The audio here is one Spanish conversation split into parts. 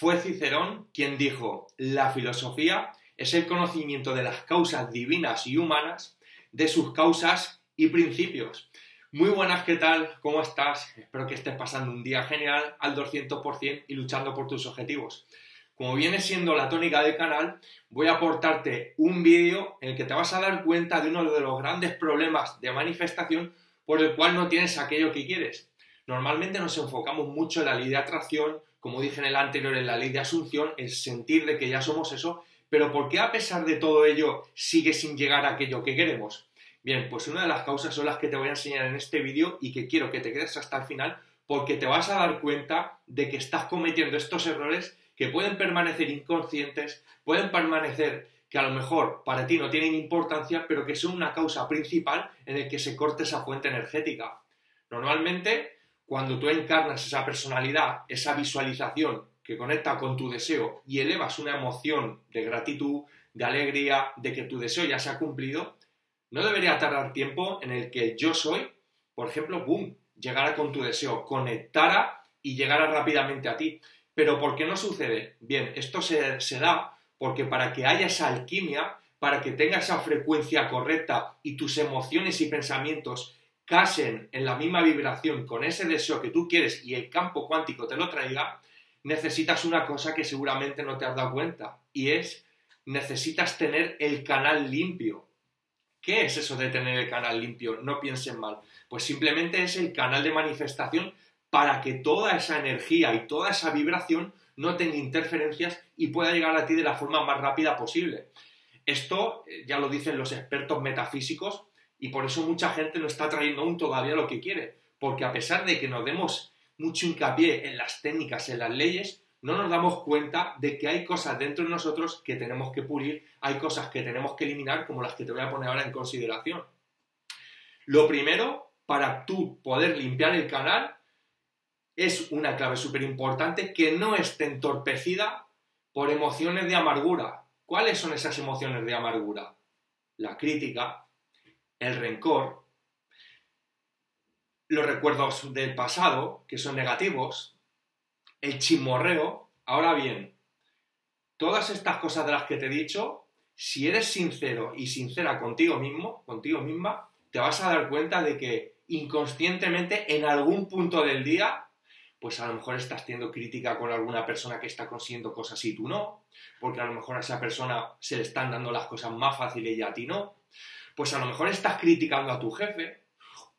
Fue Cicerón quien dijo, la filosofía es el conocimiento de las causas divinas y humanas, de sus causas y principios. Muy buenas, ¿qué tal? ¿Cómo estás? Espero que estés pasando un día genial al 200% y luchando por tus objetivos. Como viene siendo la tónica del canal, voy a aportarte un vídeo en el que te vas a dar cuenta de uno de los grandes problemas de manifestación por el cual no tienes aquello que quieres. Normalmente nos enfocamos mucho en la ley de atracción, como dije en el anterior, en la ley de asunción, el sentir de que ya somos eso, pero ¿por qué a pesar de todo ello sigue sin llegar a aquello que queremos? Bien, pues una de las causas son las que te voy a enseñar en este vídeo y que quiero que te quedes hasta el final porque te vas a dar cuenta de que estás cometiendo estos errores que pueden permanecer inconscientes, pueden permanecer que a lo mejor para ti no tienen importancia, pero que son una causa principal en el que se corte esa fuente energética. Normalmente, cuando tú encarnas esa personalidad, esa visualización que conecta con tu deseo y elevas una emoción de gratitud, de alegría, de que tu deseo ya se ha cumplido, no debería tardar tiempo en el que yo soy, por ejemplo, boom, llegara con tu deseo, conectara y llegara rápidamente a ti. Pero ¿por qué no sucede? Bien, esto se, se da porque para que haya esa alquimia, para que tenga esa frecuencia correcta y tus emociones y pensamientos casen en la misma vibración con ese deseo que tú quieres y el campo cuántico te lo traiga, necesitas una cosa que seguramente no te has dado cuenta, y es necesitas tener el canal limpio. ¿Qué es eso de tener el canal limpio? No piensen mal. Pues simplemente es el canal de manifestación para que toda esa energía y toda esa vibración no tenga interferencias y pueda llegar a ti de la forma más rápida posible. Esto eh, ya lo dicen los expertos metafísicos y por eso mucha gente no está trayendo aún todavía lo que quiere, porque a pesar de que nos demos mucho hincapié en las técnicas, en las leyes, no nos damos cuenta de que hay cosas dentro de nosotros que tenemos que pulir, hay cosas que tenemos que eliminar, como las que te voy a poner ahora en consideración. Lo primero, para tú poder limpiar el canal, es una clave súper importante que no esté entorpecida por emociones de amargura. ¿Cuáles son esas emociones de amargura? La crítica, el rencor, los recuerdos del pasado, que son negativos, el chismorreo. Ahora bien, todas estas cosas de las que te he dicho, si eres sincero y sincera contigo mismo, contigo misma, te vas a dar cuenta de que inconscientemente en algún punto del día, pues a lo mejor estás teniendo crítica con alguna persona que está consiguiendo cosas y tú no, porque a lo mejor a esa persona se le están dando las cosas más fáciles y a ti no. Pues a lo mejor estás criticando a tu jefe,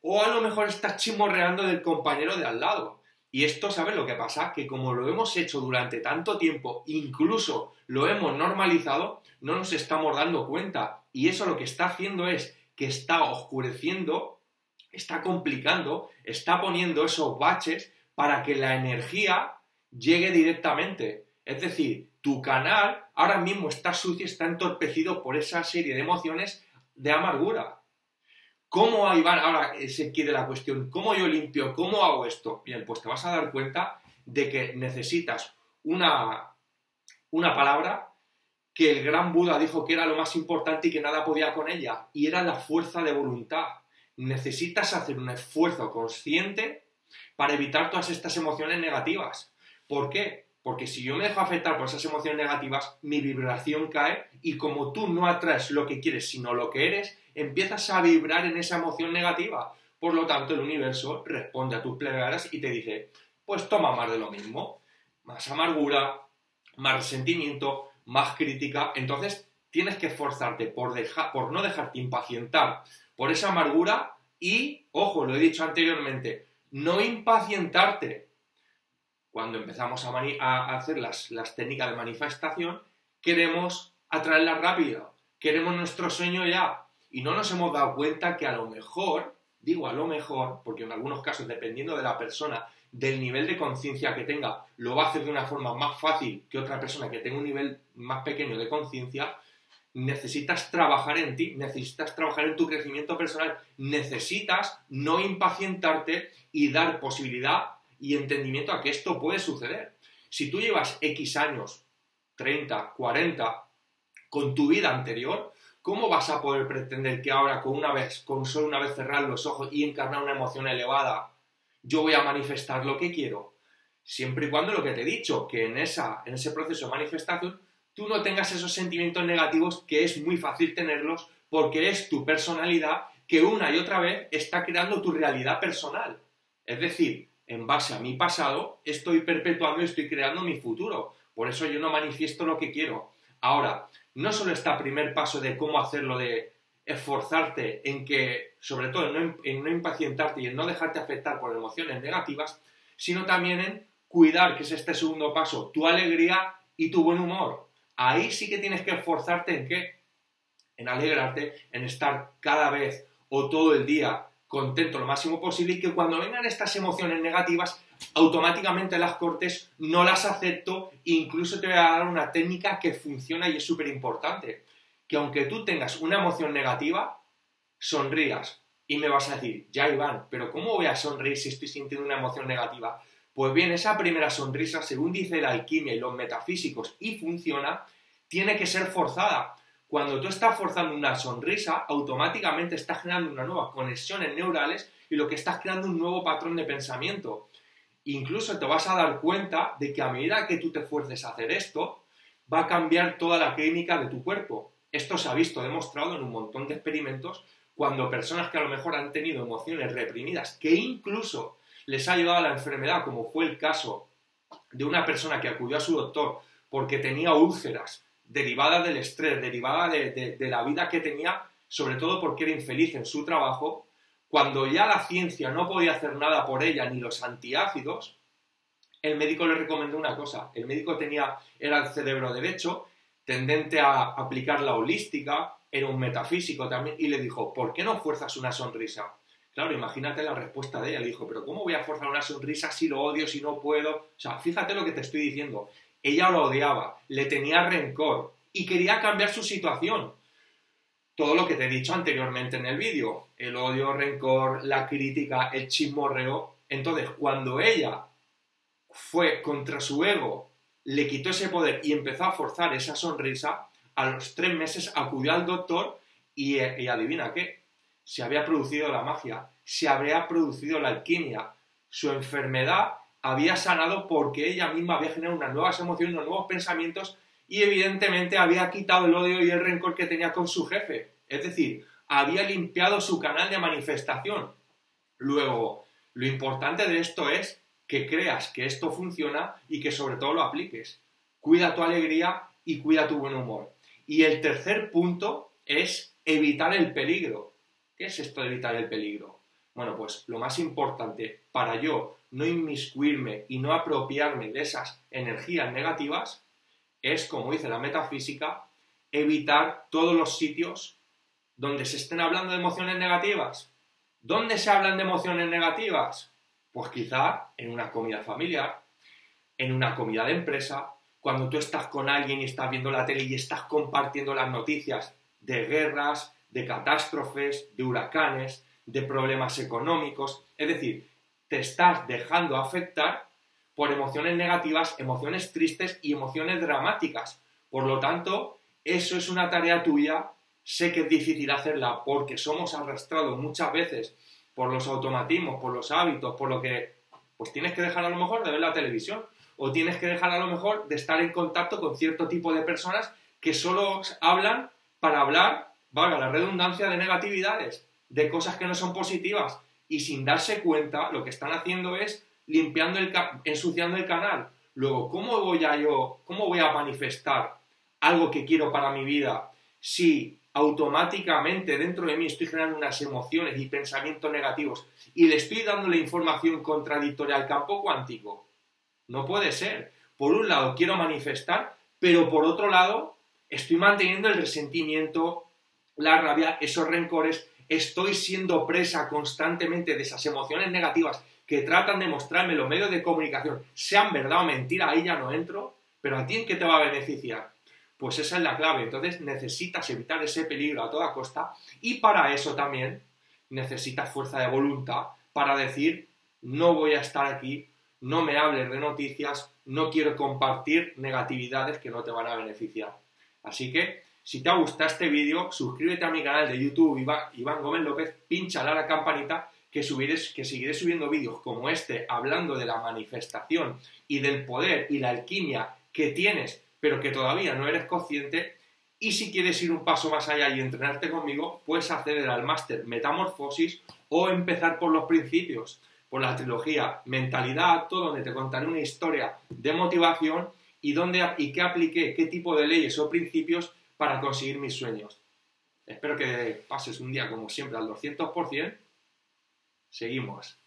o a lo mejor estás chimorreando del compañero de al lado. Y esto, ¿sabes lo que pasa? Que como lo hemos hecho durante tanto tiempo, incluso lo hemos normalizado, no nos estamos dando cuenta. Y eso lo que está haciendo es que está oscureciendo, está complicando, está poniendo esos baches para que la energía llegue directamente. Es decir, tu canal ahora mismo está sucio, está entorpecido por esa serie de emociones de amargura. ¿Cómo, Iván, ahora se quiere la cuestión, ¿cómo yo limpio? ¿Cómo hago esto? Bien, pues te vas a dar cuenta de que necesitas una, una palabra que el gran Buda dijo que era lo más importante y que nada podía con ella, y era la fuerza de voluntad. Necesitas hacer un esfuerzo consciente para evitar todas estas emociones negativas. ¿Por qué? Porque si yo me dejo afectar por esas emociones negativas, mi vibración cae y como tú no atraes lo que quieres, sino lo que eres, empiezas a vibrar en esa emoción negativa. Por lo tanto, el universo responde a tus plegarias y te dice, pues toma más de lo mismo, más amargura, más resentimiento, más crítica. Entonces, tienes que esforzarte por, por no dejarte impacientar por esa amargura y, ojo, lo he dicho anteriormente, no impacientarte. Cuando empezamos a, hacer las, las técnicas de manifestación, queremos atraerla rápido, queremos nuestro sueño ya, y no nos hemos dado cuenta que a lo mejor, digo a lo mejor, porque en algunos casos, dependiendo de la persona, del nivel de conciencia que tenga, lo va a hacer de una forma más fácil que otra persona que tenga un nivel más pequeño de conciencia, necesitas trabajar en ti, necesitas trabajar en tu crecimiento personal, necesitas no impacientarte y dar posibilidad y entendimiento a que esto puede suceder. Si tú llevas X años, 30, 40, con tu vida anterior, ¿cómo vas a poder pretender que ahora con una vez, con solo una vez cerrar los ojos y encarnar una emoción elevada, yo voy a manifestar lo que quiero? Siempre y cuando lo que te he dicho, que en, esa, en ese proceso de manifestación tú no tengas esos sentimientos negativos que es muy fácil tenerlos porque es tu personalidad que una y otra vez está creando tu realidad personal. Es decir, en base a mi pasado, estoy perpetuando y estoy creando mi futuro. Por eso yo no manifiesto lo que quiero. Ahora, no solo está primer paso de cómo hacerlo, de esforzarte en que, sobre todo, no, en no impacientarte y en no dejarte afectar por emociones negativas, sino también en cuidar, que es este segundo paso, tu alegría y tu buen humor. Ahí sí que tienes que esforzarte en qué? En alegrarte, en estar cada vez o todo el día contento lo máximo posible y que cuando vengan estas emociones negativas, automáticamente las cortes, no las acepto, incluso te voy a dar una técnica que funciona y es súper importante. Que aunque tú tengas una emoción negativa, sonrías. Y me vas a decir, ya Iván, pero ¿cómo voy a sonreír si estoy sintiendo una emoción negativa? Pues bien, esa primera sonrisa, según dice la alquimia y los metafísicos, y funciona, tiene que ser forzada. Cuando tú estás forzando una sonrisa, automáticamente estás generando una nueva conexiones neurales y lo que estás creando un nuevo patrón de pensamiento. Incluso te vas a dar cuenta de que a medida que tú te fuerces a hacer esto, va a cambiar toda la clínica de tu cuerpo. Esto se ha visto demostrado en un montón de experimentos cuando personas que a lo mejor han tenido emociones reprimidas, que incluso les ha llevado a la enfermedad, como fue el caso de una persona que acudió a su doctor porque tenía úlceras derivada del estrés, derivada de, la vida que tenía, sobre todo porque era infeliz en su trabajo, cuando ya la ciencia no podía hacer nada por ella, ni los antiácidos, el médico le recomendó una cosa. El médico tenía, era el cerebro derecho, tendente a aplicar la holística, era un metafísico también, y le dijo, ¿por qué no fuerzas una sonrisa? Claro, imagínate la respuesta de ella. Le dijo, pero ¿cómo voy a forzar una sonrisa si lo odio, si no puedo? O sea, fíjate lo que te estoy diciendo. Ella lo odiaba, le tenía rencor y quería cambiar su situación. Todo lo que te he dicho anteriormente en el vídeo, el odio, rencor, la crítica, el chismorreo. Entonces, cuando ella fue contra su ego, le quitó ese poder y empezó a forzar esa sonrisa, a los tres meses acudió al doctor y, y adivina qué, se había producido la magia, se habría producido la alquimia, su enfermedad había sanado porque ella misma había generado unas nuevas emociones, unos nuevos pensamientos y evidentemente había quitado el odio y el rencor que tenía con su jefe. Es decir, había limpiado su canal de manifestación. Luego, lo importante de esto es que creas que esto funciona y que sobre todo lo apliques. Cuida tu alegría y cuida tu buen humor. Y el tercer punto es evitar el peligro. ¿Qué es esto de evitar el peligro? Bueno, pues lo más importante para yo no inmiscuirme y no apropiarme de esas energías negativas es, como dice la metafísica, evitar todos los sitios donde se estén hablando de emociones negativas. ¿Dónde se hablan de emociones negativas? Pues quizá en una comida familiar, en una comida de empresa, cuando tú estás con alguien y estás viendo la tele y estás compartiendo las noticias de guerras, de catástrofes, de huracanes, de problemas económicos. Es decir, te estás dejando afectar por emociones negativas, emociones tristes y emociones dramáticas. Por lo tanto, eso es una tarea tuya. Sé que es difícil hacerla porque somos arrastrados muchas veces por los automatismos, por los hábitos, por lo que pues tienes que dejar a lo mejor de ver la televisión o tienes que dejar a lo mejor de estar en contacto con cierto tipo de personas que solo hablan para hablar, valga la redundancia, de negatividades de cosas que no son positivas y sin darse cuenta lo que están haciendo es limpiando el ensuciando el canal. Luego, ¿cómo voy a yo, cómo voy a manifestar algo que quiero para mi vida si automáticamente dentro de mí estoy generando unas emociones y pensamientos negativos y le estoy dando la información contradictoria al campo cuántico? No puede ser. Por un lado quiero manifestar, pero por otro lado estoy manteniendo el resentimiento, la rabia, esos rencores, estoy siendo presa constantemente de esas emociones negativas que tratan de mostrarme los medios de comunicación, sean verdad o mentira, ahí ya no entro, pero a ti en qué te va a beneficiar? Pues esa es la clave, entonces necesitas evitar ese peligro a toda costa y para eso también necesitas fuerza de voluntad para decir no voy a estar aquí, no me hables de noticias, no quiero compartir negatividades que no te van a beneficiar. Así que si te ha gustado este vídeo, suscríbete a mi canal de YouTube Iván, Gómez López, pincha la campanita que, que seguiré subiendo vídeos como este hablando de la manifestación y del poder y la alquimia que tienes, pero que todavía no eres consciente. Y si quieres ir un paso más allá y entrenarte conmigo, puedes acceder al máster Metamorfosis o empezar por los principios, por la trilogía Mentalidad, todo donde te contaré una historia de motivación y, dónde, y qué apliqué, qué tipo de leyes o principios para conseguir mis sueños. Espero que pases un día como siempre al 200%. Seguimos.